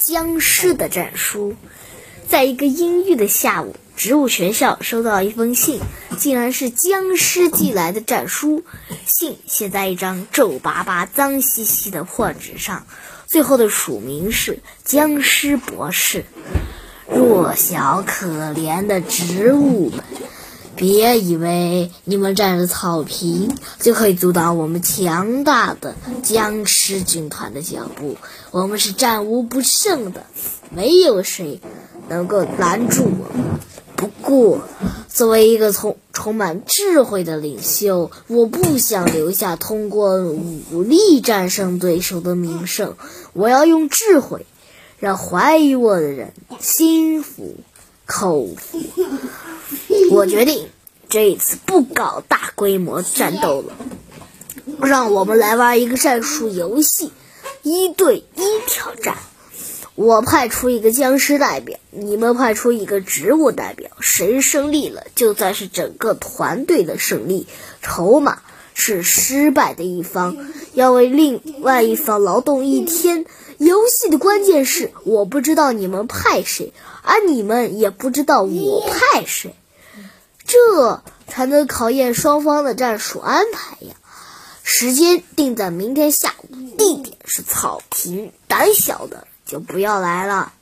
僵尸的战书。在一个阴郁的下午，植物学校收到一封信，竟然是僵尸寄来的战书。信写在一张皱巴巴、脏兮兮的破纸上，最后的署名是“僵尸博士”。弱小可怜的植物们，别以为你们占着草坪就可以阻挡我们强大的僵尸军团的脚步。我们是战无不胜的，没有谁。能够拦住我们。不过，作为一个充充满智慧的领袖，我不想留下通过武力战胜对手的名声。我要用智慧，让怀疑我的人心服口服。我决定这一次不搞大规模战斗了，让我们来玩一个战术游戏——一对一挑战。我派出一个僵尸代表，你们派出一个植物代表，谁胜利了，就算是整个团队的胜利。筹码是失败的一方要为另外一方劳动一天。游戏的关键是，我不知道你们派谁，而你们也不知道我派谁，这才能考验双方的战术安排呀。时间定在明天下午，地点是草坪，胆小的。就不要来了。